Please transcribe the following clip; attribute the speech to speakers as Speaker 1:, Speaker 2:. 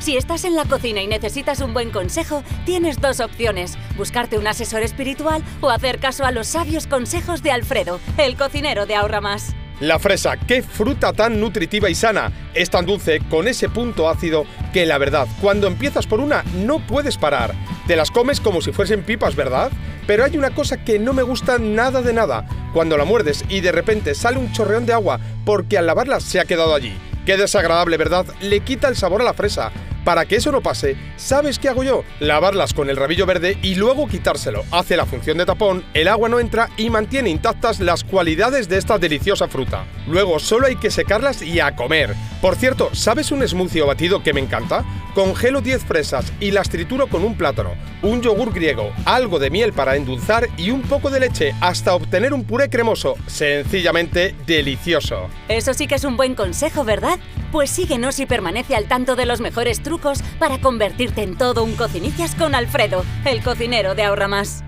Speaker 1: Si estás en la cocina y necesitas un buen consejo, tienes dos opciones, buscarte un asesor espiritual o hacer caso a los sabios consejos de Alfredo, el cocinero de Ahorra Más.
Speaker 2: La fresa, qué fruta tan nutritiva y sana. Es tan dulce, con ese punto ácido, que la verdad, cuando empiezas por una, no puedes parar. Te las comes como si fuesen pipas, ¿verdad? Pero hay una cosa que no me gusta nada de nada. Cuando la muerdes y de repente sale un chorreón de agua porque al lavarla se ha quedado allí. Qué desagradable, ¿verdad? Le quita el sabor a la fresa. Para que eso no pase, ¿sabes qué hago yo? Lavarlas con el rabillo verde y luego quitárselo. Hace la función de tapón, el agua no entra y mantiene intactas las cualidades de esta deliciosa fruta. Luego solo hay que secarlas y a comer. Por cierto, ¿sabes un smoothie o batido que me encanta? Congelo 10 fresas y las trituro con un plátano, un yogur griego, algo de miel para endulzar y un poco de leche hasta obtener un puré cremoso. Sencillamente delicioso.
Speaker 1: Eso sí que es un buen consejo, ¿verdad? Pues síguenos y permanece al tanto de los mejores trucos para convertirte en todo un cocinillas con Alfredo, el cocinero de Ahorra Más.